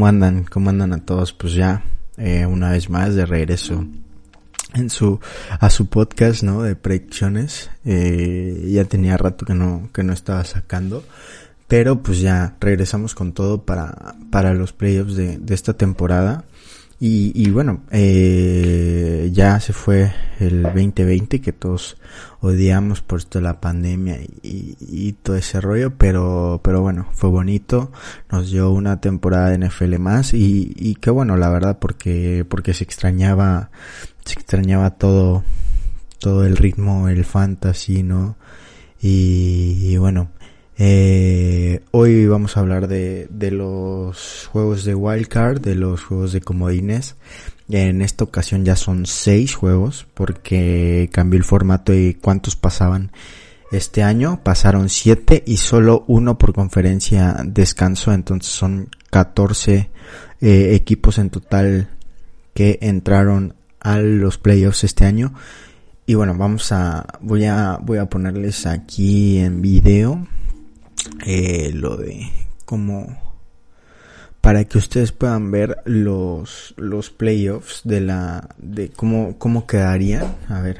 ¿Cómo andan? ¿Cómo andan a todos? Pues ya, eh, una vez más de regreso en su, a su podcast, ¿no? De predicciones. Eh, ya tenía rato que no, que no estaba sacando. Pero pues ya regresamos con todo para, para los playoffs de, de esta temporada. Y, y bueno, eh, ya se fue el 2020 que todos odiamos por esto de la pandemia y, todo ese rollo, pero, pero bueno, fue bonito, nos dio una temporada de NFL más y, y qué bueno, la verdad, porque, porque se extrañaba, se extrañaba todo, todo el ritmo, el fantasy, ¿no? Y bueno, eh, hoy vamos a hablar de, de los juegos de wildcard, de los juegos de comodines. En esta ocasión ya son seis juegos porque cambió el formato y cuántos pasaban este año. Pasaron siete y solo uno por conferencia descanso. Entonces son 14 eh, equipos en total que entraron a los playoffs este año. Y bueno, vamos a, voy a, voy a ponerles aquí en video eh, lo de como para que ustedes puedan ver los los playoffs de la de cómo cómo quedarían. A ver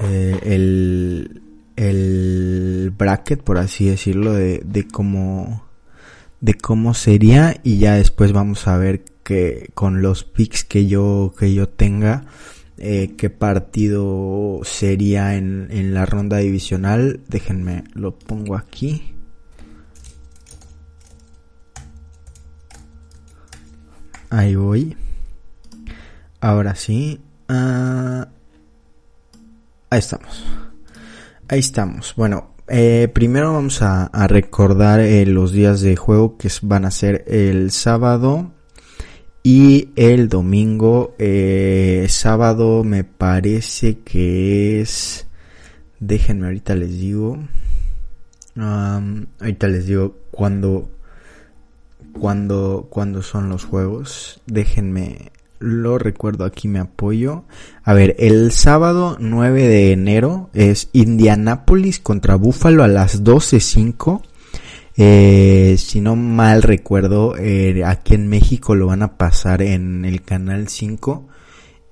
eh, el el bracket por así decirlo de, de cómo de cómo sería. Y ya después vamos a ver que con los picks que yo que yo tenga eh, qué partido sería en, en la ronda divisional déjenme lo pongo aquí Ahí voy. Ahora sí. Uh, ahí estamos. Ahí estamos. Bueno, eh, primero vamos a, a recordar eh, los días de juego que van a ser el sábado y el domingo. Eh, sábado me parece que es... Déjenme ahorita les digo. Ahorita les digo cuando cuando, cuando son los juegos. Déjenme, lo recuerdo aquí, me apoyo. A ver, el sábado 9 de enero es Indianapolis contra Buffalo a las 12.05. Eh, si no mal recuerdo, eh, aquí en México lo van a pasar en el canal 5.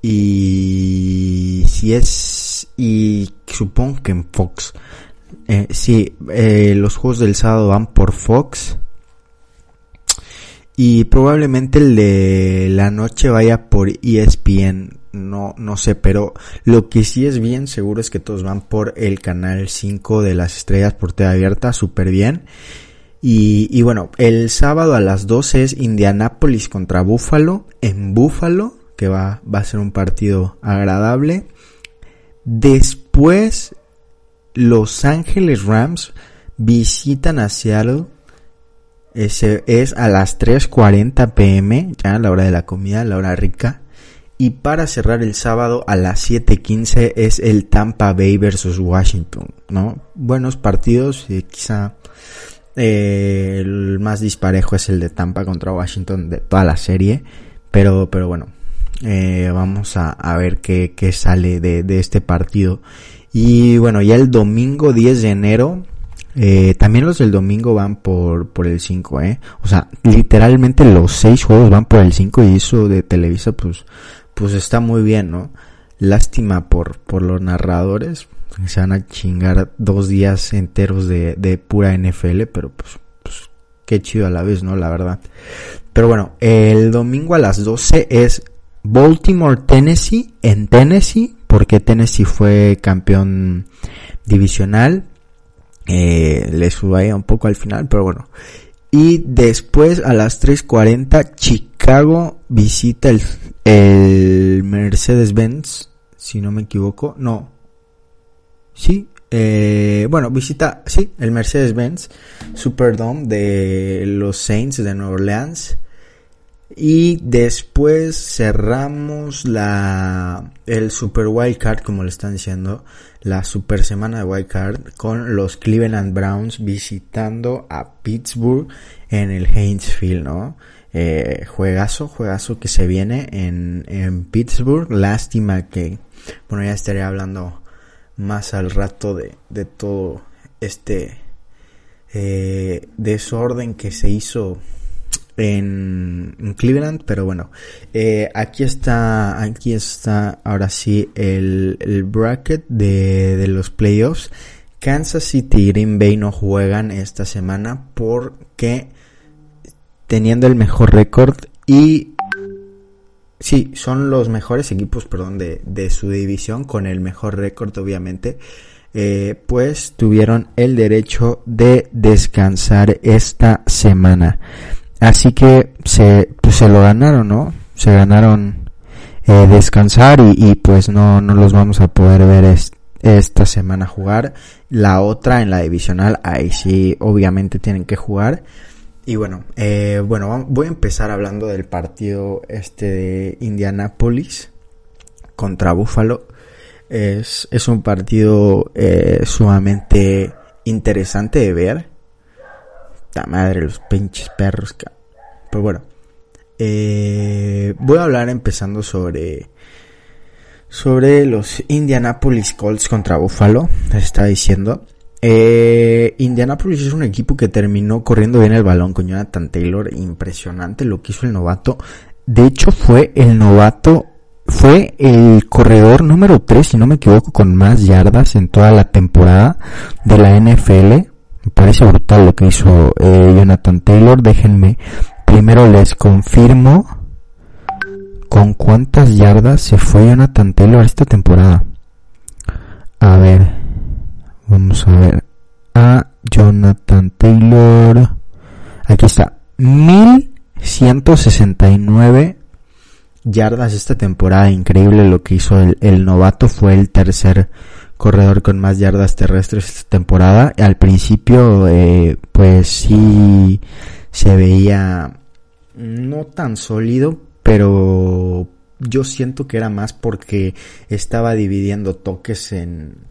Y si es, y supongo que en Fox. Eh, sí, eh, los juegos del sábado van por Fox. Y probablemente el de la noche vaya por ESPN, no, no sé, pero lo que sí es bien seguro es que todos van por el canal 5 de las estrellas por TV abierta, súper bien. Y, bueno, el sábado a las 12 es Indianapolis contra Buffalo, en Buffalo, que va, a ser un partido agradable. Después, Los Ángeles Rams visitan a Seattle ese es a las 3.40 pm, ya la hora de la comida, la hora rica. Y para cerrar el sábado a las 7.15 es el Tampa Bay versus Washington, ¿no? Buenos partidos, y quizá eh, el más disparejo es el de Tampa contra Washington de toda la serie. Pero, pero bueno, eh, vamos a, a, ver qué, qué sale de, de este partido. Y bueno, ya el domingo 10 de enero eh, también los del domingo van por, por el 5, eh. O sea, literalmente los seis juegos van por el 5 y eso de Televisa pues, pues está muy bien, ¿no? Lástima por, por los narradores. Se van a chingar dos días enteros de, de pura NFL, pero pues, pues qué chido a la vez, ¿no? La verdad. Pero bueno, el domingo a las 12 es Baltimore, Tennessee, en Tennessee, porque Tennessee fue campeón divisional. Eh, le subo un poco al final, pero bueno. Y después a las 3.40 Chicago visita el, el Mercedes-Benz, si no me equivoco. No. Sí. Eh, bueno, visita, sí, el Mercedes-Benz Superdome de los Saints de Nueva Orleans. Y después cerramos la el Super Wild Card, como le están diciendo, la Super Semana de Wild Card con los Cleveland Browns visitando a Pittsburgh en el Heinz Field, ¿no? Eh, juegazo, juegazo que se viene en, en Pittsburgh. Lástima que, bueno, ya estaré hablando más al rato de, de todo este eh, desorden que se hizo en, Cleveland, pero bueno, eh, aquí está, aquí está ahora sí el, el bracket de, de, los playoffs. Kansas City y Green Bay no juegan esta semana porque teniendo el mejor récord y sí, son los mejores equipos, perdón, de, de su división con el mejor récord, obviamente. Eh, pues tuvieron el derecho de descansar esta semana. Así que se, pues se lo ganaron, ¿no? Se ganaron eh, descansar y, pues no, no los vamos a poder ver esta semana jugar. La otra en la divisional, ahí sí obviamente tienen que jugar. Y bueno, eh, bueno, voy a empezar hablando del partido este de Indianapolis contra Buffalo. Es, es un partido eh, sumamente interesante de ver la madre, los pinches perros. Pero bueno. Eh, voy a hablar empezando sobre. Sobre los Indianapolis Colts contra Buffalo. Les diciendo. Eh, Indianapolis es un equipo que terminó corriendo bien el balón con Jonathan Taylor. Impresionante lo que hizo el novato. De hecho, fue el novato. Fue el corredor número 3, si no me equivoco, con más yardas en toda la temporada de la NFL. Me parece brutal lo que hizo eh, Jonathan Taylor. Déjenme, primero les confirmo con cuántas yardas se fue Jonathan Taylor esta temporada. A ver, vamos a ver. A Jonathan Taylor. Aquí está. 1169 yardas esta temporada. Increíble lo que hizo el, novato. Fue el tercer corredor con más yardas terrestres esta temporada. Al principio, eh, pues sí se veía no tan sólido, pero yo siento que era más porque estaba dividiendo toques en,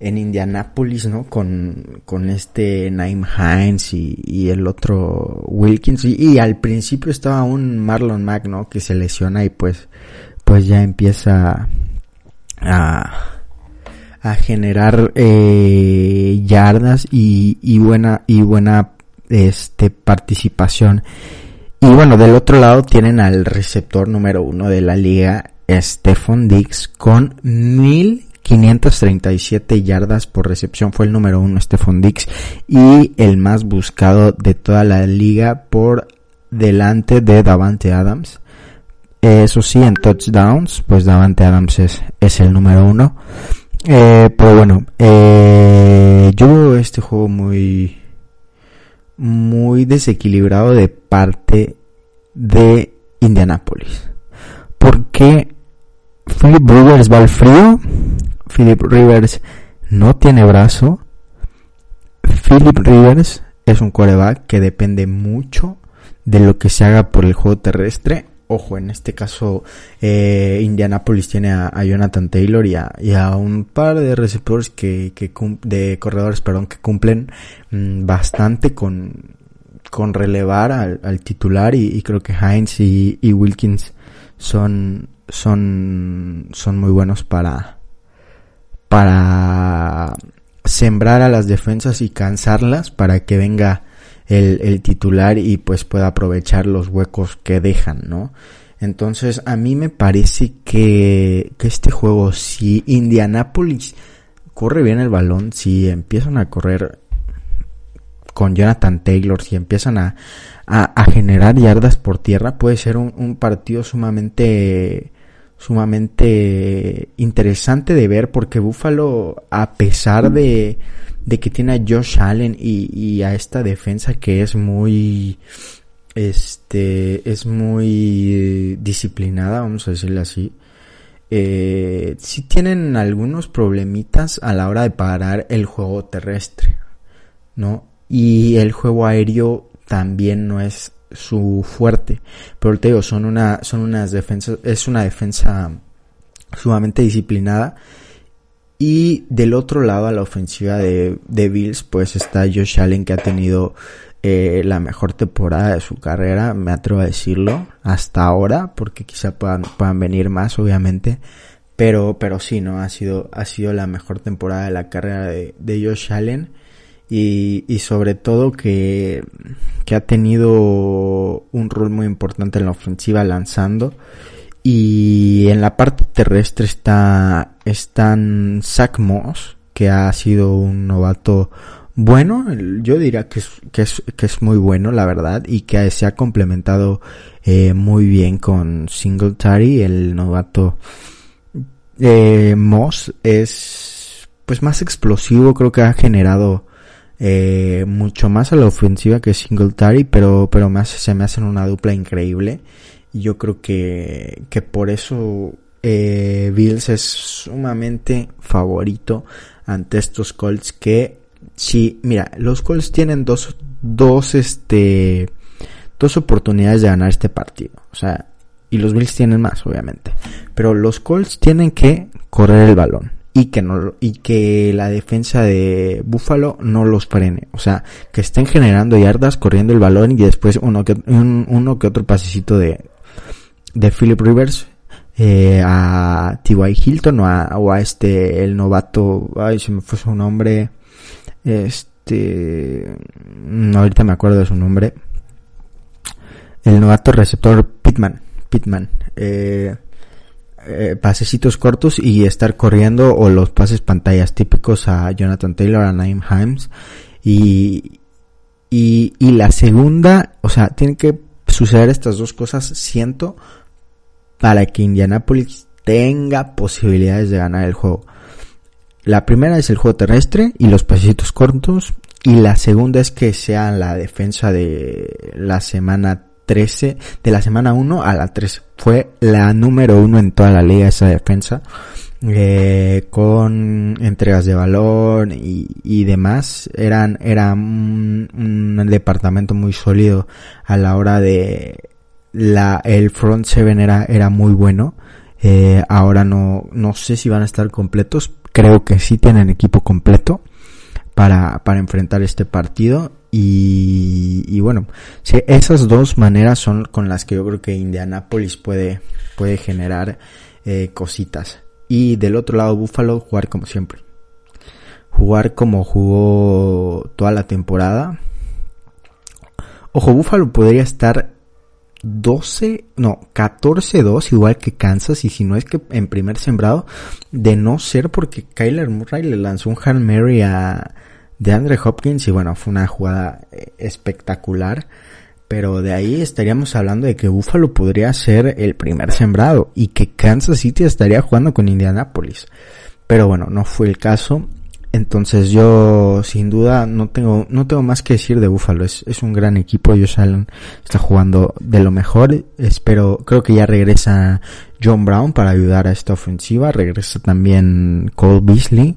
en Indianapolis, ¿no? Con, con este Naim Hines y, y el otro Wilkins. Y, al principio estaba un Marlon Mack, ¿no? Que se lesiona y pues, pues ya empieza a, a generar eh, yardas y, y buena y buena este participación y bueno del otro lado tienen al receptor número uno de la liga Stephon Diggs con 1537 yardas por recepción fue el número uno Stephon Diggs y el más buscado de toda la liga por delante de Davante Adams. Eso sí en touchdowns pues Davante Adams es, es el número uno. Eh, pero bueno, eh, yo veo este juego muy, muy desequilibrado de parte de Indianapolis. Porque Philip Rivers va al frío, Philip Rivers no tiene brazo, Philip Rivers es un coreback que depende mucho de lo que se haga por el juego terrestre. Ojo, en este caso eh, Indianapolis tiene a, Jonathan Taylor y a, un par de receptores que, de corredores, perdón, que cumplen mm, bastante con, con relevar al, titular y, creo que Heinz y, Wilkins son, son, son muy buenos para, para sembrar a las defensas y cansarlas para que venga el, titular y pues pueda aprovechar los huecos que dejan, ¿no? Entonces a mí me parece que, que este juego, si Indianapolis corre bien el balón, si empiezan a correr con Jonathan Taylor, si empiezan a, a, generar yardas por tierra, puede ser un, un, partido sumamente sumamente interesante de ver porque Buffalo a pesar de, de que tiene a Josh Allen y, y a esta defensa que es muy este es muy disciplinada vamos a decirle así eh, sí tienen algunos problemitas a la hora de parar el juego terrestre no y el juego aéreo también no es su fuerte. Pero te digo, son una, son unas defensas, es una defensa sumamente disciplinada. Y del otro lado, a la ofensiva de, de Bills, pues está Josh Allen que ha tenido eh, la mejor temporada de su carrera, me atrevo a decirlo, hasta ahora, porque quizá puedan, puedan venir más, obviamente. Pero, pero sí, ¿no? Ha sido, ha sido la mejor temporada de la carrera de, de Josh Allen y, y sobre todo que, que ha tenido un rol muy importante en la ofensiva lanzando. Y en la parte terrestre está están Zach Moss que ha sido un novato bueno. Yo diría que es, que es, que es muy bueno la verdad y que se ha complementado eh, muy bien con Singletary el novato. Eh, Moss es pues más explosivo creo que ha generado eh, mucho más a la ofensiva que Singletary, pero, pero se me hacen una dupla increíble. Y yo creo que, que por eso eh, Bills es sumamente favorito ante estos Colts que sí, mira, los Colts tienen dos, dos, este, dos oportunidades de ganar este partido. O sea, y los Bills tienen más, obviamente. Pero los Colts tienen que correr el balón y que no y que la defensa de Buffalo no los frene, o sea, que estén generando yardas, corriendo el balón y después uno que uno que otro pasecito de de Philip Rivers eh, a T.Y. Hilton o a, este el novato, ay, se me fue su nombre, este, no, ahorita me acuerdo de su nombre, el novato receptor Pitman, Pitman, eh, eh, pasecitos cortos y estar corriendo o los pases pantallas típicos a Jonathan Taylor, a Naim Himes y, y, y la segunda, o sea, tienen que suceder estas dos cosas, siento, para que Indianapolis tenga posibilidades de ganar el juego. La primera es el juego terrestre y los pasecitos cortos. Y la segunda es que sea la defensa de la semana 13, de la semana 1 a la 13. Fue la número uno en toda la liga esa defensa. Eh, con entregas de valor y, y demás eran era un, un, departamento muy sólido a la hora de la el front seven era era muy bueno eh, ahora no no sé si van a estar completos creo que sí tienen equipo completo para para enfrentar este partido y, y bueno, sí, esas dos maneras son con las que yo creo que Indianapolis puede, puede generar eh, cositas. Y del otro lado, Buffalo, jugar como siempre. Jugar como jugó toda la temporada. Ojo, Buffalo podría estar 12, no, 14-2, igual que Kansas, y si no es que en primer sembrado, de no ser porque Kyler Murray le lanzó un Hail Mary a, de Andre Hopkins y bueno, fue una jugada eh, espectacular. Pero de ahí estaríamos hablando de que Buffalo podría ser el primer sembrado y que Kansas City estaría jugando con Indianapolis. Pero bueno, no fue el caso. Entonces yo sin duda no tengo, no tengo más que decir de Buffalo. Es, es un gran equipo. Josh Allen está jugando de lo mejor. Espero, creo que ya regresa John Brown para ayudar a esta ofensiva. Regresa también Cole Beasley.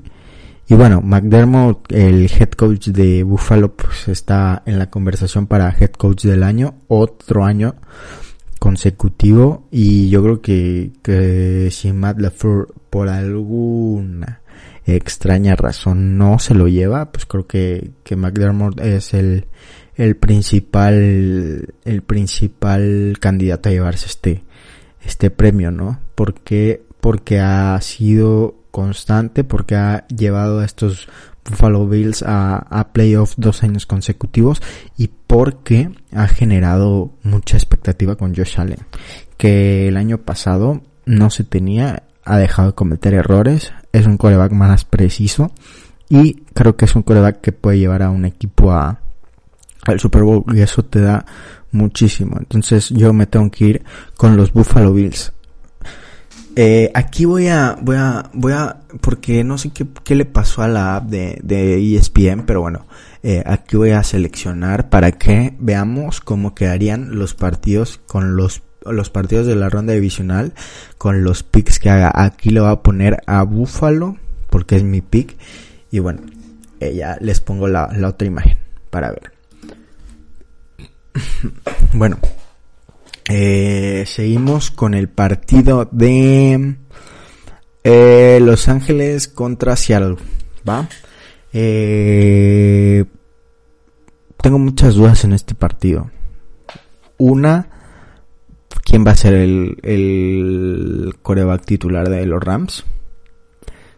Y bueno, McDermott, el head coach de Buffalo, pues está en la conversación para head coach del año, otro año consecutivo. Y yo creo que, que si Matt LaFleur por alguna extraña razón no se lo lleva, pues creo que, que McDermott es el, el principal, el principal candidato a llevarse este, este premio, ¿no? Porque, porque ha sido constante porque ha llevado a estos Buffalo Bills a, a playoff dos años consecutivos y porque ha generado mucha expectativa con Josh Allen, que el año pasado no se tenía ha dejado de cometer errores, es un coreback más preciso y creo que es un coreback que puede llevar a un equipo a, al Super Bowl y eso te da muchísimo. Entonces yo me tengo que ir con los Buffalo Bills. Eh, aquí voy a, voy a, voy a, porque no sé qué, le pasó a la app de, de ESPN, pero bueno, eh, aquí voy a seleccionar para que veamos cómo quedarían los partidos con los los partidos de la ronda divisional con los picks que haga. Aquí le voy a poner a Buffalo porque es mi pick. Y bueno, eh, ya les pongo la, otra imagen para ver. bueno, eh, seguimos con el partido de eh, Los Ángeles contra Seattle. ¿Va? tengo muchas dudas en este partido. Una, quién va a ser el, el coreback titular de los Rams.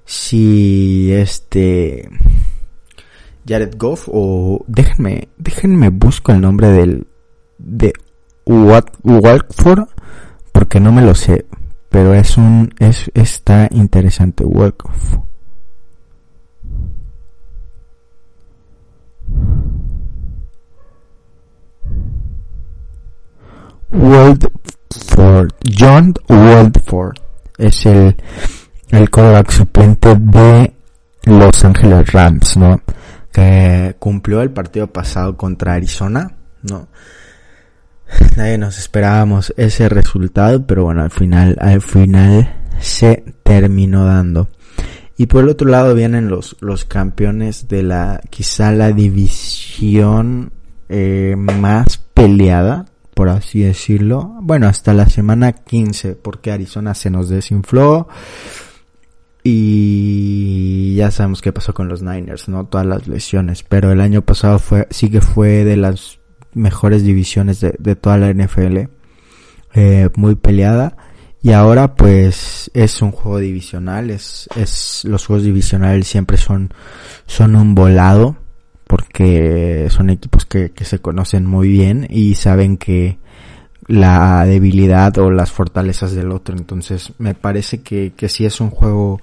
Si este Jared Goff o déjenme déjenme busco el nombre del de Walkford porque no me lo sé, pero es un es está interesante Walkford. Waldford, John Waldford es el, el quarterback suplente de Los Angeles Rams, ¿no? Que cumplió el partido pasado contra Arizona, ¿no? Nadie nos esperábamos ese resultado, pero bueno, al final, al final se terminó dando. Y por el otro lado vienen los, los campeones de la, quizá la división eh, más peleada por así decirlo. Bueno, hasta la semana 15, porque Arizona se nos desinfló. Y ya sabemos qué pasó con los Niners, ¿no? Todas las lesiones. Pero el año pasado fue, sí que fue de las mejores divisiones de, de toda la NFL. Eh, muy peleada. Y ahora pues es un juego divisional, es, es, los juegos divisionales siempre son, son un volado porque son equipos que, que se conocen muy bien y saben que la debilidad o las fortalezas del otro. Entonces me parece que, que sí es un juego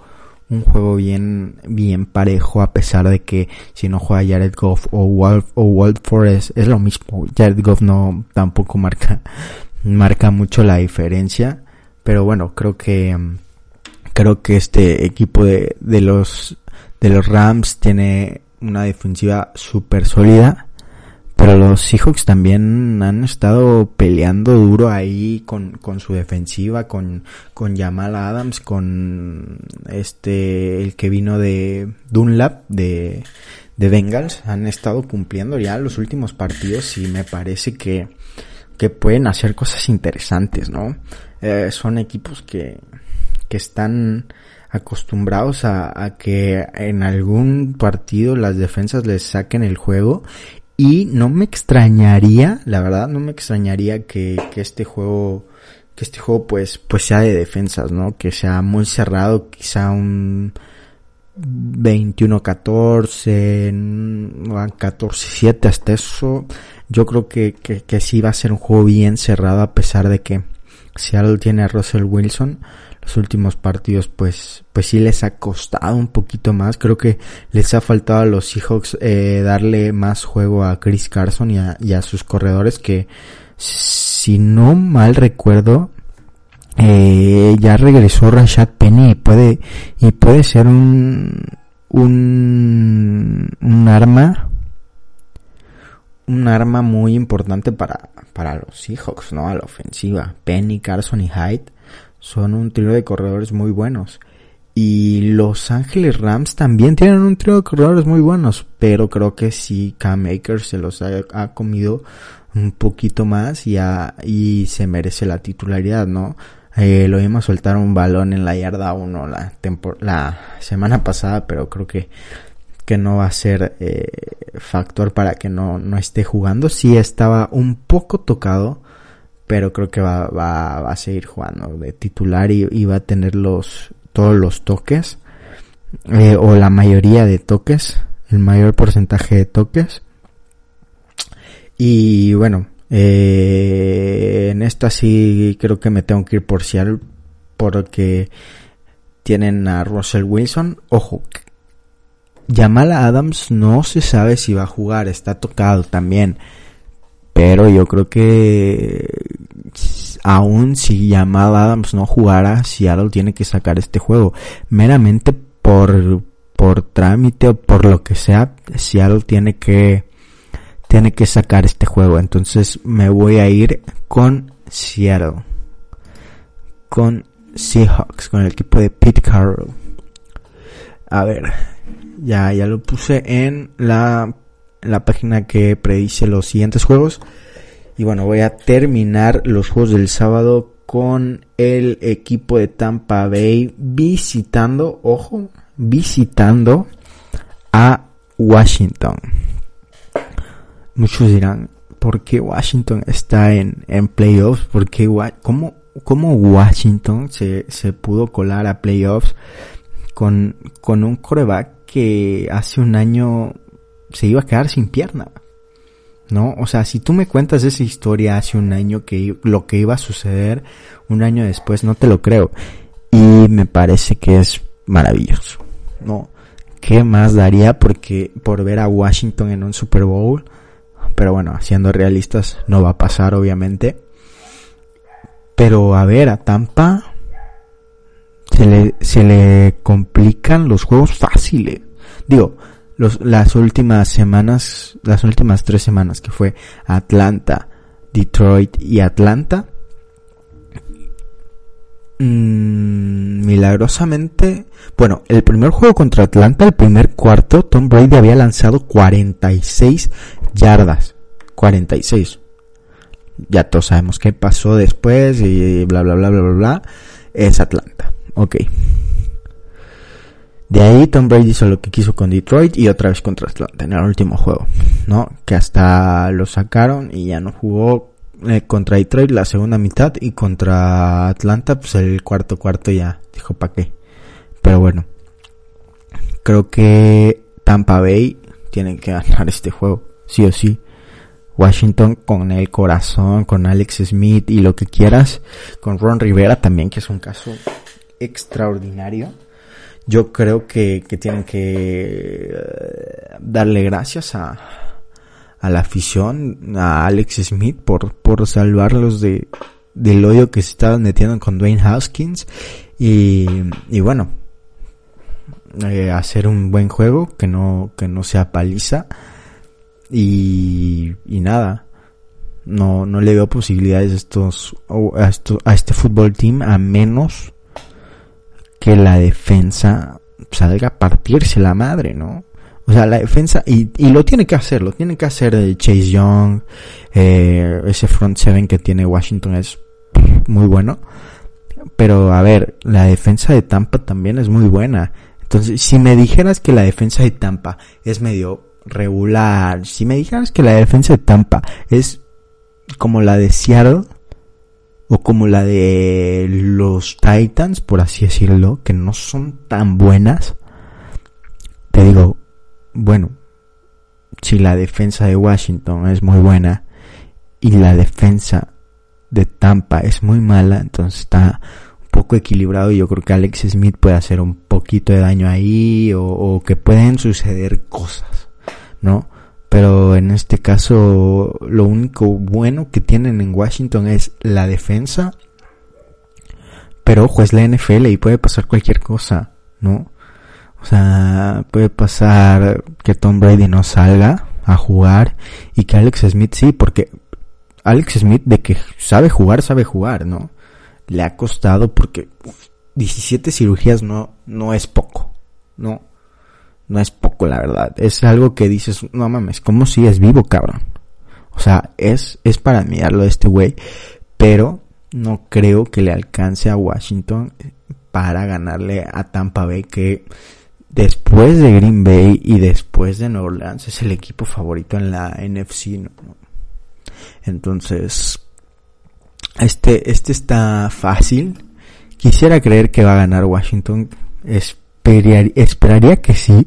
un juego bien bien parejo a pesar de que si no juega Jared Goff o Walt o Walt Forest es lo mismo. Jared Goff no tampoco marca marca mucho la diferencia, pero bueno, creo que creo que este equipo de, de los de los Rams tiene una defensiva súper sólida. Pero los Seahawks también han estado peleando duro ahí con, con su defensiva, con, con Jamal Adams, con este, el que vino de Dunlap, de, de Bengals. Han estado cumpliendo ya los últimos partidos y me parece que, que pueden hacer cosas interesantes, ¿no? Eh, son equipos que, que están, acostumbrados a, que en algún partido las defensas les saquen el juego y no me extrañaría, la verdad, no me extrañaría que, que este juego, que este juego pues, pues sea de defensas, ¿no? Que sea muy cerrado, quizá un 21-14, 14-7 hasta eso. Yo creo que, que, que sí va a ser un juego bien cerrado a pesar de que Seattle tiene a Russell Wilson los últimos partidos pues pues sí les ha costado un poquito más. Creo que les ha faltado a los Seahawks eh, darle más juego a Chris Carson y a, sus corredores que si no mal recuerdo eh, ya regresó Rashad Penny y puede y puede ser un un un arma un arma muy importante para para los Seahawks no a la ofensiva. Penny Carson y Hyde son un trío de corredores muy buenos. Y Los Ángeles Rams también tienen un trío de corredores muy buenos, pero creo que sí Cam Akers se los ha, comido un poquito más y, y se merece la titularidad, ¿no? Eh, lo vimos soltar un balón en la yarda 1 la, la semana pasada, pero creo que, que no va a ser eh, factor para que no, no esté jugando. Sí estaba un poco tocado, pero creo que va, a seguir jugando de titular y, va a tener los todos los toques eh, o la mayoría de toques, el mayor porcentaje de toques. Y bueno, eh, en esta sí creo que me tengo que ir por Seattle porque tienen a Russell Wilson. Ojo, Jamal Adams no se sabe si va a jugar, está tocado también. Pero yo creo que aún si Jamal Adams no jugara, Seattle tiene que sacar este juego. Meramente por, por trámite o por lo que sea, Seattle tiene que, tiene que sacar este juego. Entonces me voy a ir con Seattle. Con Seahawks, con el equipo de Pete Carroll. A ver, ya, ya lo puse en la, la página que predice los siguientes juegos. Y bueno, voy a terminar los juegos del sábado con el equipo de Tampa Bay visitando, ojo, visitando a Washington. Muchos dirán, ¿por qué Washington está en, en playoffs? ¿Por qué, cómo, cómo Washington se, se pudo colar a playoffs con, con un coreback que hace un año se iba a quedar sin pierna? ¿no? O sea, si tú me cuentas esa historia hace un año que lo que iba a suceder un año después, no te lo creo. Y me parece que es maravilloso, ¿no? ¿Qué más daría porque por ver a Washington en un Super Bowl? Pero bueno, siendo realistas, no va a pasar obviamente. Pero a ver, a Tampa se le, se le complican los juegos fáciles. Digo, las últimas semanas, las últimas tres semanas que fue Atlanta, Detroit y Atlanta, mmm, milagrosamente, bueno, el primer juego contra Atlanta, el primer cuarto, Tom Brady había lanzado 46 yardas, 46. Ya todos sabemos qué pasó después y bla bla bla bla bla bla. Es Atlanta. Ok. De ahí Tom Brady hizo lo que quiso con Detroit y otra vez contra Atlanta en el último juego, ¿no? Que hasta lo sacaron y ya no jugó eh, contra Detroit la segunda mitad y contra Atlanta pues el cuarto cuarto ya dijo para qué. Pero bueno, creo que Tampa Bay tiene que ganar este juego, sí o sí. Washington con el corazón, con Alex Smith y lo que quieras, con Ron Rivera también, que es un caso extraordinario yo creo que, que tienen que eh, darle gracias a, a la afición, a Alex Smith por, por salvarlos de, del odio que se estaban metiendo con Dwayne Haskins y, y bueno, eh, hacer un buen juego que no, que no sea paliza y, y nada. No, no le veo posibilidades a estos, a, esto, a este fútbol team a menos que la defensa salga a partirse la madre, ¿no? O sea, la defensa, y, y lo tiene que hacer, lo tiene que hacer Chase Young, eh, ese front seven que tiene Washington es muy bueno. Pero a ver, la defensa de Tampa también es muy buena. Entonces, si me dijeras que la defensa de Tampa es medio regular, si me dijeras que la defensa de Tampa es como la de Seattle, o como la de los Titans, por así decirlo, que no son tan buenas, te digo, bueno, si la defensa de Washington es muy buena y la defensa de Tampa es muy mala, entonces está un poco equilibrado y yo creo que Alex Smith puede hacer un poquito de daño ahí o, o que pueden suceder cosas, ¿no? Pero en este caso, lo único bueno que tienen en Washington es la defensa. Pero ojo, es la NFL y puede pasar cualquier cosa, ¿no? O sea, puede pasar que Tom Brady no salga a jugar y que Alex Smith sí, porque Alex Smith de que sabe jugar, sabe jugar, ¿no? Le ha costado porque 17 cirugías no, no es poco, ¿no? No es poco, la verdad. Es algo que dices, no mames, ¿cómo si es vivo, cabrón? O sea, es, es para admirarlo de este güey, pero no creo que le alcance a Washington para ganarle a Tampa Bay, que después de Green Bay y después de New Orleans es el equipo favorito en la NFC. Entonces, este, este está fácil. Quisiera creer que va a ganar Washington. Es esperaría que sí,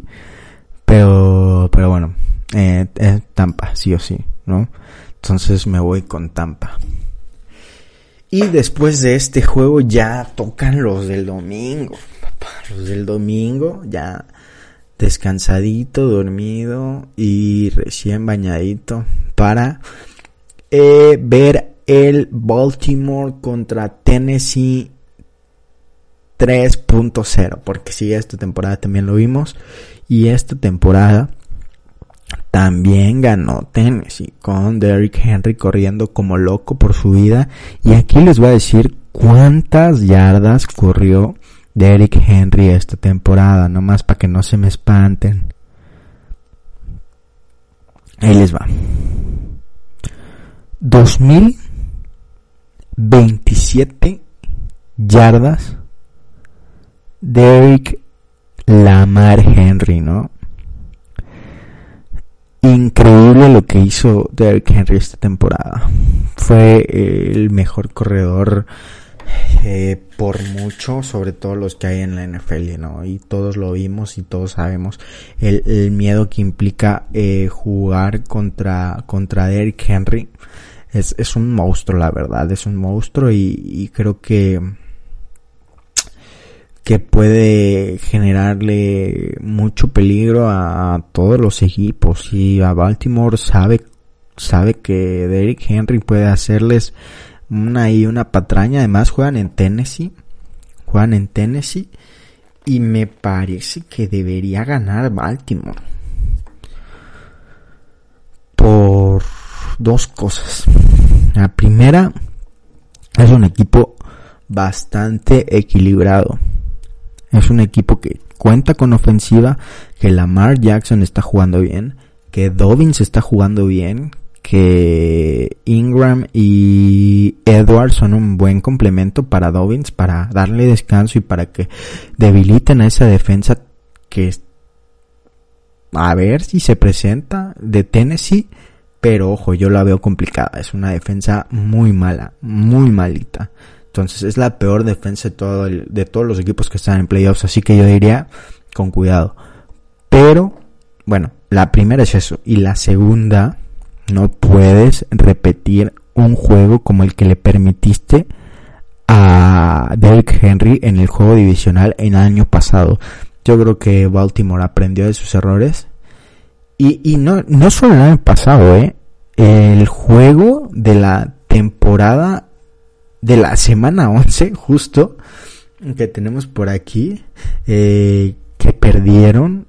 pero, pero bueno, eh, Tampa, sí o sí, ¿no? Entonces me voy con Tampa. Y después de este juego ya tocan los del domingo, para los del domingo, ya descansadito, dormido y recién bañadito para eh, ver el Baltimore contra Tennessee 3.0, porque si esta temporada también lo vimos y esta temporada también ganó Tennessee con Derrick Henry corriendo como loco por su vida y aquí les voy a decir cuántas yardas corrió Derrick Henry esta temporada, nomás para que no se me espanten. Ahí les va. 2027 yardas Derrick Lamar Henry, ¿no? Increíble lo que hizo Derrick Henry esta temporada. Fue el mejor corredor eh, por mucho, sobre todo los que hay en la NFL, ¿no? Y todos lo vimos y todos sabemos el, miedo que implica eh, jugar contra, contra Derrick Henry. Es, es un monstruo, la verdad, es un monstruo y creo que que puede generarle mucho peligro a, todos los equipos. Y a Baltimore sabe sabe que Derrick Henry puede hacerles una y una patraña. Además juegan en Tennessee. Juegan en Tennessee. Y me parece que debería ganar Baltimore. Por dos cosas. La primera es un equipo bastante equilibrado es un equipo que cuenta con ofensiva, que Lamar Jackson está jugando bien, que Dobbins está jugando bien, que Ingram y Edwards son un buen complemento para Dobbins, para darle descanso y para que debiliten a esa defensa que a ver si se presenta de Tennessee, pero ojo, yo la veo complicada, es una defensa muy mala, muy malita. Entonces es la peor defensa de, todo de todos los equipos que están en playoffs. Así que yo diría con cuidado. Pero, bueno, la primera es eso. Y la segunda, no puedes repetir un juego como el que le permitiste a Derrick Henry en el juego divisional en el año pasado. Yo creo que Baltimore aprendió de sus errores. Y, y no, no solo el año pasado, eh. El juego de la temporada de la semana 11, justo, que tenemos por aquí, eh, que perdieron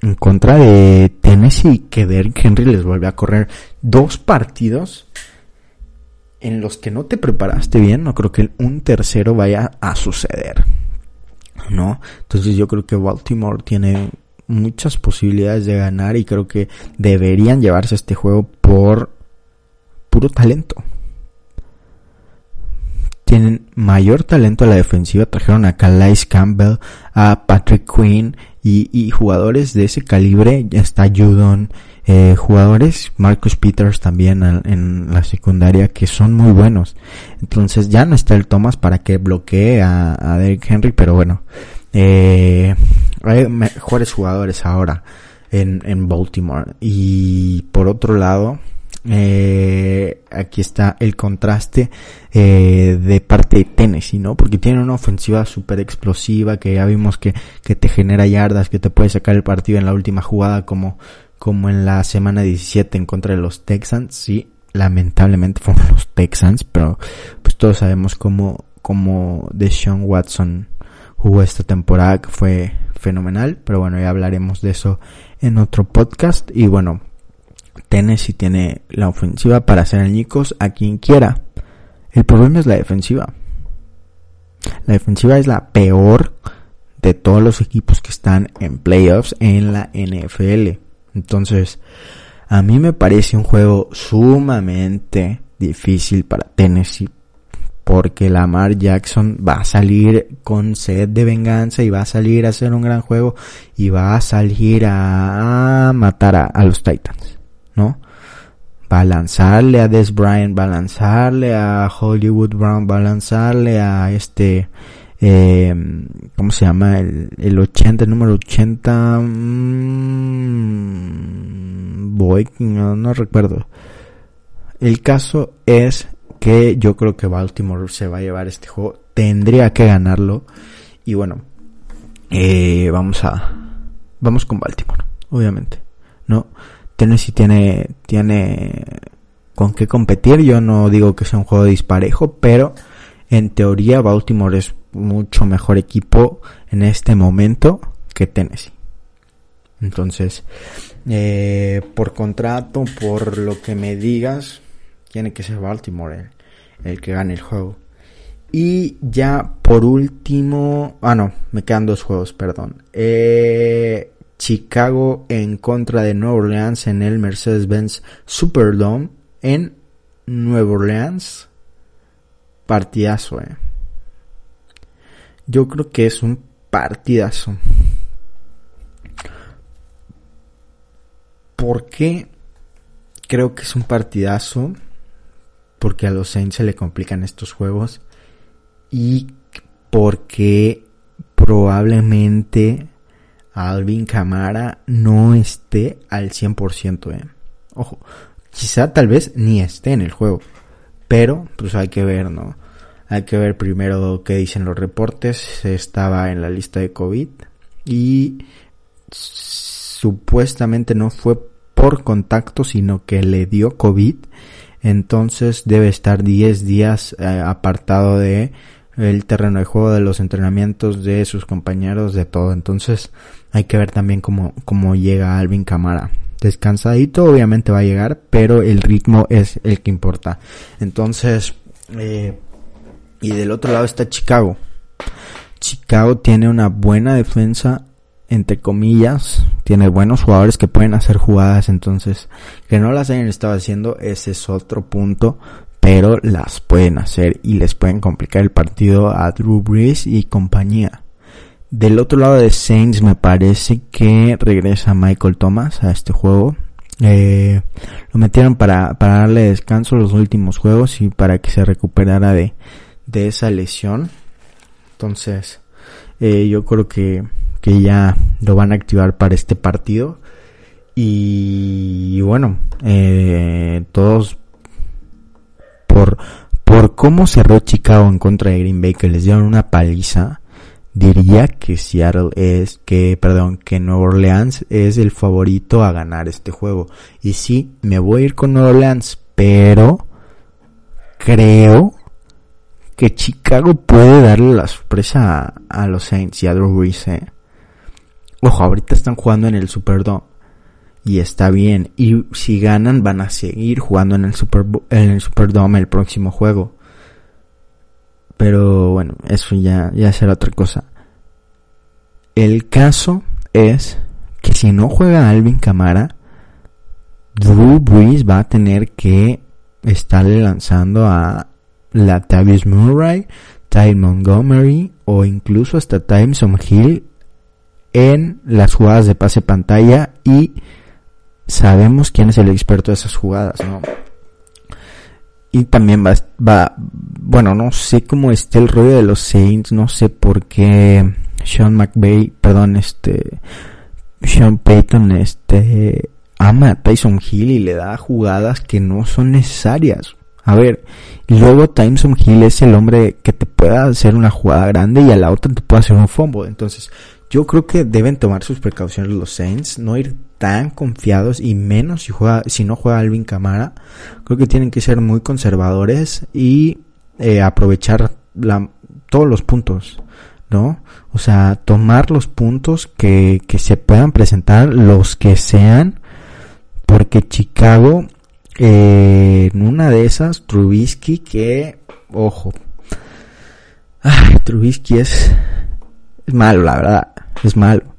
en contra de Tennessee, que Derrick Henry les vuelve a correr dos partidos en los que no te preparaste bien, no creo que un tercero vaya a suceder. ¿No? Entonces yo creo que Baltimore tiene muchas posibilidades de ganar y creo que deberían llevarse este juego por puro talento tienen mayor talento a la defensiva. Trajeron a Calais Campbell, a Patrick Quinn y, jugadores de ese calibre. Ya está Judon, eh, jugadores, Marcus Peters también en, la secundaria que son muy buenos. Entonces ya no está el Thomas para que bloquee a, a Derrick Henry, pero bueno, eh, hay mejores jugadores ahora en, en Baltimore. Y por otro lado, eh, aquí está el contraste eh, de parte de Tennessee, ¿no? Porque tiene una ofensiva súper explosiva que ya vimos que, que te genera yardas, que te puede sacar el partido en la última jugada como, como en la semana 17 en contra de los Texans. Sí, lamentablemente fueron los Texans, pero pues todos sabemos cómo, cómo Deshaun Watson jugó esta temporada que fue fenomenal, pero bueno, ya hablaremos de eso en otro podcast y bueno, Tennessee tiene la ofensiva para hacer añicos a quien quiera. El problema es la defensiva. La defensiva es la peor de todos los equipos que están en playoffs en la NFL. Entonces, a mí me parece un juego sumamente difícil para Tennessee porque Lamar Jackson va a salir con sed de venganza y va a salir a hacer un gran juego y va a salir a matar a los Titans. ¿No? Va a Des Bryant, va a Hollywood Brown, va a este, eh, ¿cómo se llama? El, el 80, el número 80, mmm, Boy, no, no recuerdo. El caso es que yo creo que Baltimore se va a llevar este juego, tendría que ganarlo y bueno, eh, vamos a, vamos con Baltimore, obviamente, ¿no? Tennessee tiene, tiene con qué competir, yo no digo que sea un juego disparejo, pero en teoría Baltimore es mucho mejor equipo en este momento que Tennessee. Entonces, eh, por contrato, por lo que me digas, tiene que ser Baltimore el, que gane el juego. Y ya por último, ah no, me quedan dos juegos, perdón. Eh, Chicago en contra de Nueva Orleans en el Mercedes-Benz Superdome en Nueva Orleans. Partidazo, eh. Yo creo que es un partidazo. ¿Por qué creo que es un partidazo? Porque a los Saints se le complican estos juegos. Y porque probablemente Alvin Camara no esté al 100%. Eh. Ojo, quizá tal vez ni esté en el juego. Pero pues hay que ver, ¿no? Hay que ver primero qué dicen los reportes. Estaba en la lista de COVID y supuestamente no fue por contacto, sino que le dio COVID. Entonces debe estar 10 días eh, apartado de el terreno de juego, de los entrenamientos, de sus compañeros, de todo. Entonces hay que ver también cómo, cómo llega Alvin Camara descansadito obviamente va a llegar, pero el ritmo es el que importa. Entonces, eh, y del otro lado está Chicago. Chicago tiene una buena defensa, entre comillas, tiene buenos jugadores que pueden hacer jugadas, entonces, que no las hayan estado haciendo, ese es otro punto, pero las pueden hacer y les pueden complicar el partido a Drew Brees y compañía. Del otro lado de Saints me parece que regresa Michael Thomas a este juego. Eh, lo metieron para, para darle descanso los últimos juegos y para que se recuperara de, de esa lesión. Entonces, eh, yo creo que, que ya lo van a activar para este partido. Y, bueno, eh, todos por, por cómo cerró Chicago en contra de Green Bay, que les dieron una paliza diría que Seattle es, que, perdón, que Nueva Orleans es el favorito a ganar este juego. Y sí, me voy a ir con Nueva Orleans, pero creo que Chicago puede darle la sorpresa a, los Saints y a ¿eh? Ojo, ahorita están jugando en el Superdome. Y está bien. Y si ganan, van a seguir jugando en el, Super, en el Superdome el próximo juego. Pero bueno, eso ya, ya será otra cosa. El caso es que si no juega Alvin Camara, Drew Brees va a tener que estarle lanzando a Latavius Murray, Ty Montgomery o incluso hasta Tyson Hill en las jugadas de pase pantalla y sabemos quién es el experto de esas jugadas, ¿no? Y también va, va, bueno, no sé cómo esté el rollo de los Saints, no sé por qué Sean McVay, perdón, este, Sean Payton, este, ama a Tyson Hill y le da jugadas que no son necesarias. A ver, luego Tyson Hill es el hombre que te pueda hacer una jugada grande y a la otra te puede hacer un fumble. Entonces, yo creo que deben tomar sus precauciones los Saints, no ir tan confiados y menos si juega, si no juega Alvin Camara. Creo que tienen que ser muy conservadores y eh, aprovechar todos los puntos, ¿no? O sea, tomar los puntos que, que se puedan presentar, los que sean, porque Chicago, eh, en una de esas, Trubisky, que, ojo, ay, Trubisky es, es malo, la verdad, es malo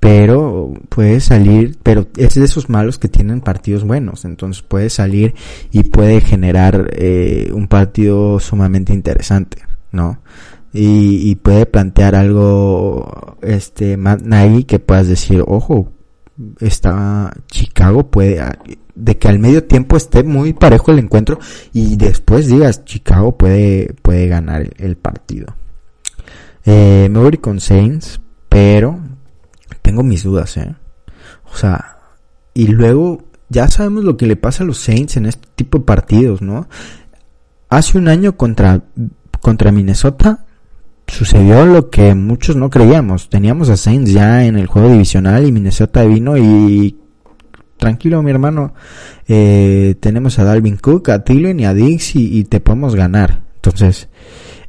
pero puede salir, pero es de esos malos que tienen partidos buenos, entonces puede salir y puede generar eh, un partido sumamente interesante, ¿no? Y, puede plantear algo, este, Matt que puedas decir, ojo, está Chicago puede, de que al medio tiempo esté muy parejo el encuentro y después digas, Chicago puede, puede ganar el, partido. Eh, me voy con Saints, pero tengo mis dudas, ¿eh? O sea, y luego ya sabemos lo que le pasa a los Saints en este tipo de partidos, ¿no? Hace un año contra, contra Minnesota sucedió lo que muchos no creíamos. Teníamos a Saints ya en el juego divisional y Minnesota vino y tranquilo mi hermano, eh, tenemos a Dalvin Cook, a Thielen y a Dix y, te podemos ganar. Entonces,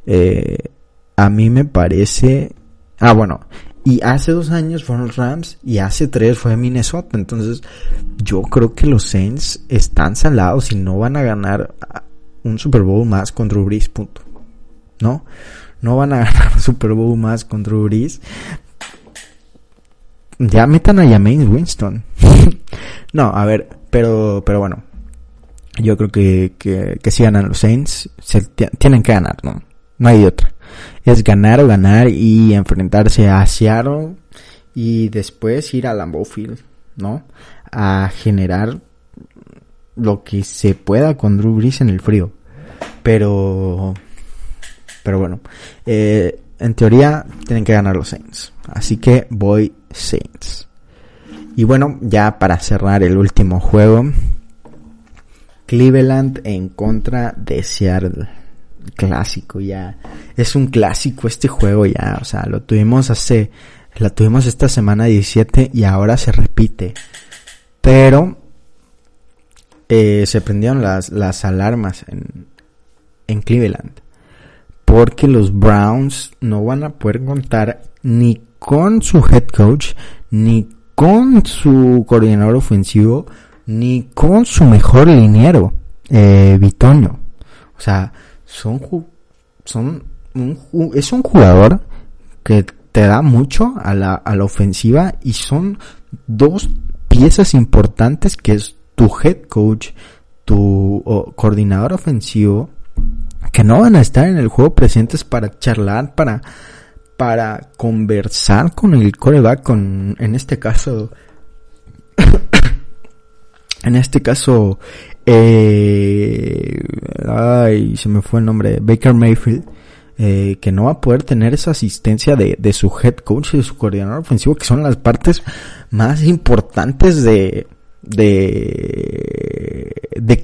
eh, a mí me parece, ah bueno, y hace dos años fueron los Rams y hace tres fue Minnesota. Entonces, yo creo que los Saints están salados y no van a ganar un Super Bowl más contra Breeze, punto. ¿No? No van a ganar un Super Bowl más contra Breeze. Ya metan a James Winston. no, a ver, pero, pero bueno. Yo creo que, que, que si ganan los Saints, se tienen que ganar, ¿no? No hay otra. Es ganar o ganar y enfrentarse a Seattle y después ir a Lambeau Field, ¿no? A generar lo que se pueda con Drew Brees en el frío. Pero, pero bueno, eh, en teoría tienen que ganar los Saints. Así que voy Saints. Y bueno, ya para cerrar el último juego, Cleveland en contra de Seattle. Clásico ya. Es un clásico este juego ya. O sea, lo tuvimos hace, lo tuvimos esta semana 17 y ahora se repite. Pero eh, se prendieron las, las alarmas en, en Cleveland. Porque los Browns no van a poder contar ni con su head coach, ni con su coordinador ofensivo, ni con su mejor liniero, eh, Vitoño. O sea, son, son es un jugador que te da mucho a la, a la ofensiva y son dos piezas importantes que es tu head coach, tu coordinador ofensivo, que no van a estar en el juego presentes para charlar, para, para conversar con el coreback, con, en este caso, en este caso, eh, ay, se me fue el nombre, Baker Mayfield, eh, que no va a poder tener esa asistencia de, de su head coach y de su coordinador ofensivo, que son las partes más importantes de, de,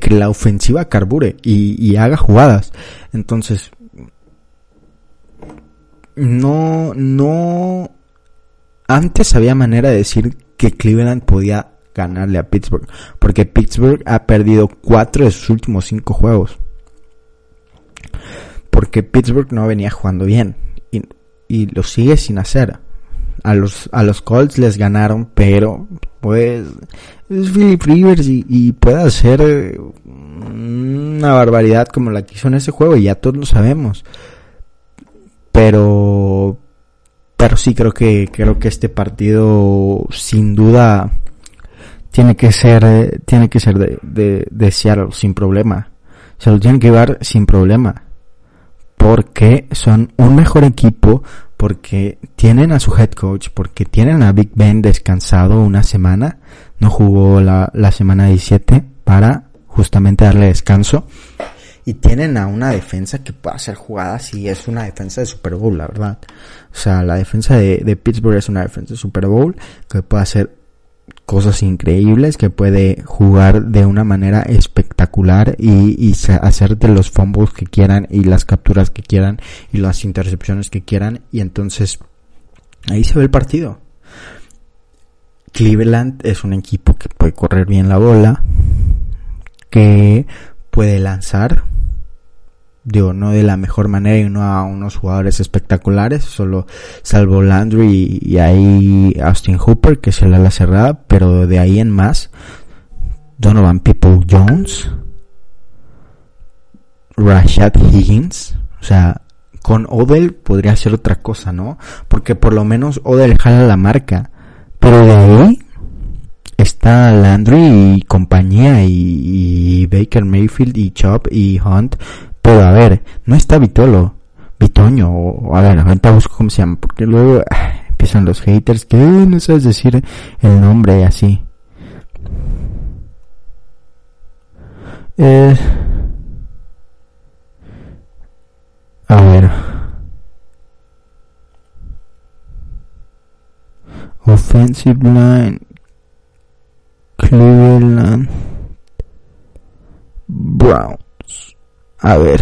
que la ofensiva carbure y haga jugadas. Entonces, no, no, antes había manera de decir que Cleveland podía ganarle a Pittsburgh, porque Pittsburgh ha perdido cuatro de sus últimos cinco juegos. Porque Pittsburgh no venía jugando bien y, y lo sigue sin hacer. A los, a los Colts les ganaron, pero pues es Philip Rivers y, y puede hacer una barbaridad como la que hizo en ese juego y ya todos lo sabemos pero pero sí creo que creo que este partido sin duda tiene que ser eh, tiene que ser de, de, de Seattle sin problema. Se lo tienen que llevar sin problema. Porque son un mejor equipo porque tienen a su head coach porque tienen a Big Ben descansado una semana. No jugó la, la semana 17 para justamente darle descanso. Y tienen a una defensa que puede hacer jugadas y es una defensa de Super Bowl, la verdad. O sea, la defensa de, de Pittsburgh es una defensa de Super Bowl que puede hacer cosas increíbles, que puede jugar de una manera espectacular y, y hacer de los fumbles que quieran y las capturas que quieran y las intercepciones que quieran y entonces ahí se ve el partido. Cleveland es un equipo que puede correr bien la bola, que puede lanzar, digo, no de la mejor manera y no a unos jugadores espectaculares, solo salvo Landry y, ahí Austin Hooper, que es el ala cerrada, pero de ahí en más, Donovan People Jones, Rashad Higgins, o sea, con Odell podría ser otra cosa, ¿no? Porque por lo menos Odell jala la marca, pero de ahí está Landry y compañía y, y Baker Mayfield y Chop y Hunt pero a ver, no está Vitolo, Vitoño, o a ver, ahorita busco cómo se llama, porque luego empiezan los haters que no sabes decir el nombre así. Eh, a ver. Offensive line. Cleveland Brown. A ver.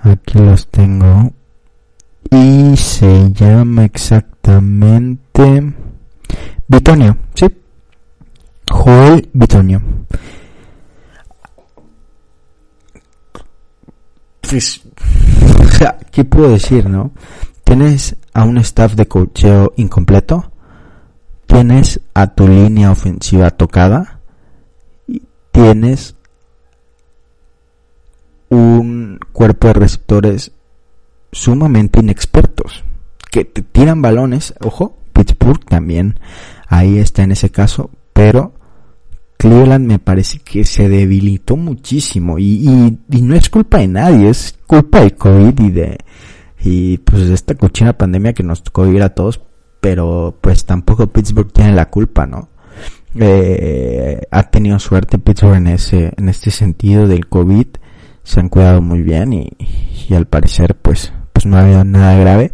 Aquí los tengo. y se llama exactamente Bitonio, ¿sí? Joel Bitonio. Pues, ¿qué puedo decir, no? Tienes a un staff de cocheo incompleto, tienes a tu línea ofensiva tocada, y tienes un cuerpo de receptores sumamente inexpertos que te tiran balones, ojo, Pittsburgh también ahí está en ese caso, pero Cleveland me parece que se debilitó muchísimo y, y, no es culpa de nadie, es culpa de COVID y de y pues de esta cochina pandemia que nos tocó vivir a todos, pero pues tampoco Pittsburgh tiene la culpa, ¿no? Eh, ha tenido suerte Pittsburgh en ese en este sentido del COVID, se han cuidado muy bien y, y al parecer pues pues no ha habido nada grave,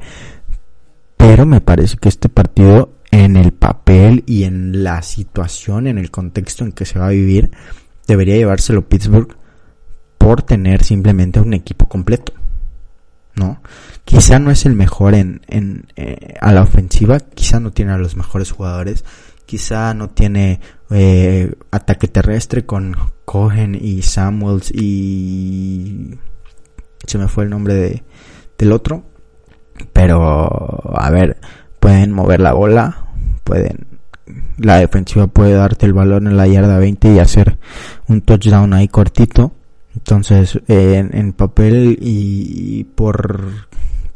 pero me parece que este partido en el papel y en la situación, en el contexto en que se va a vivir, debería llevárselo Pittsburgh por tener simplemente un equipo completo. ¿No? Quizá no es el mejor en, en eh, a la ofensiva, quizá no tiene a los mejores jugadores, quizá no tiene eh, ataque terrestre con Cohen y Samuels y se me fue el nombre de, del otro, pero a ver, pueden mover la bola, pueden la defensiva puede darte el balón en la yarda 20 y hacer un touchdown ahí cortito. Entonces, en, papel y, por,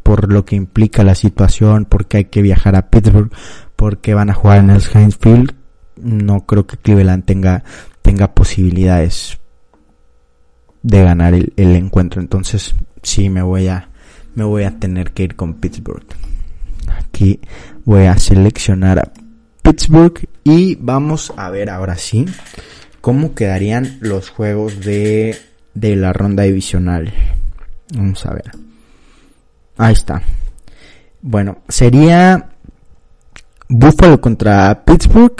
por lo que implica la situación, porque hay que viajar a Pittsburgh, porque van a jugar en el Heinz Field, no creo que Cleveland tenga, tenga posibilidades de ganar el, el encuentro. Entonces, sí, me voy a, me voy a tener que ir con Pittsburgh. Aquí voy a seleccionar a Pittsburgh y vamos a ver ahora sí cómo quedarían los juegos de, de la ronda divisional. Vamos a ver. Ahí está. Bueno, sería Buffalo contra Pittsburgh.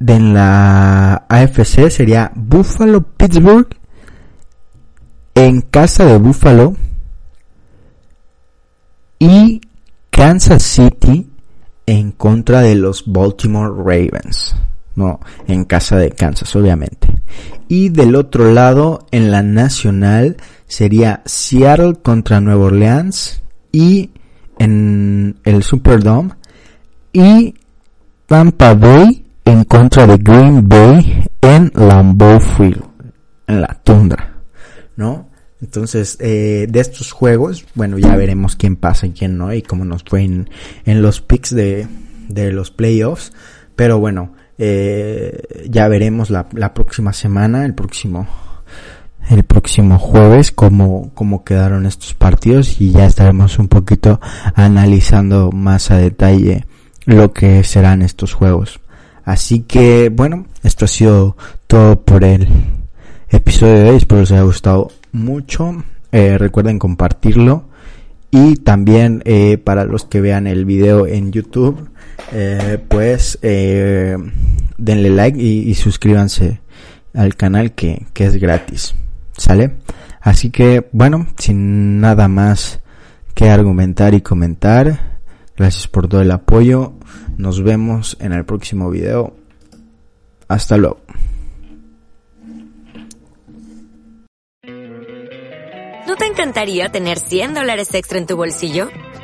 De en la AFC sería Buffalo Pittsburgh en casa de Buffalo y Kansas City en contra de los Baltimore Ravens. No, en casa de Kansas, obviamente. Y del otro lado, en la nacional, sería Seattle contra Nueva Orleans y en el Superdome y Tampa Bay en contra de Green Bay en Lambeau Field, en la tundra, ¿no? Entonces, eh, de estos juegos, bueno, ya veremos quién pasa y quién no, y cómo nos fue en, en los picks de, de los playoffs. Pero bueno, eh, ya veremos la, la próxima semana, el próximo, el próximo jueves, cómo, cómo quedaron estos partidos y ya estaremos un poquito analizando más a detalle lo que serán estos juegos. Así que, bueno, esto ha sido todo por el episodio de hoy. Espero les haya gustado mucho. Eh, recuerden compartirlo. Y también eh, para los que vean el video en YouTube, eh, pues denle like y, suscríbanse al canal que, que es gratis. ¿Sale? Así que bueno, sin nada más que argumentar y comentar, gracias por todo el apoyo. Nos vemos en el próximo video. Hasta luego. ¿No te encantaría tener 100 dólares extra en tu bolsillo?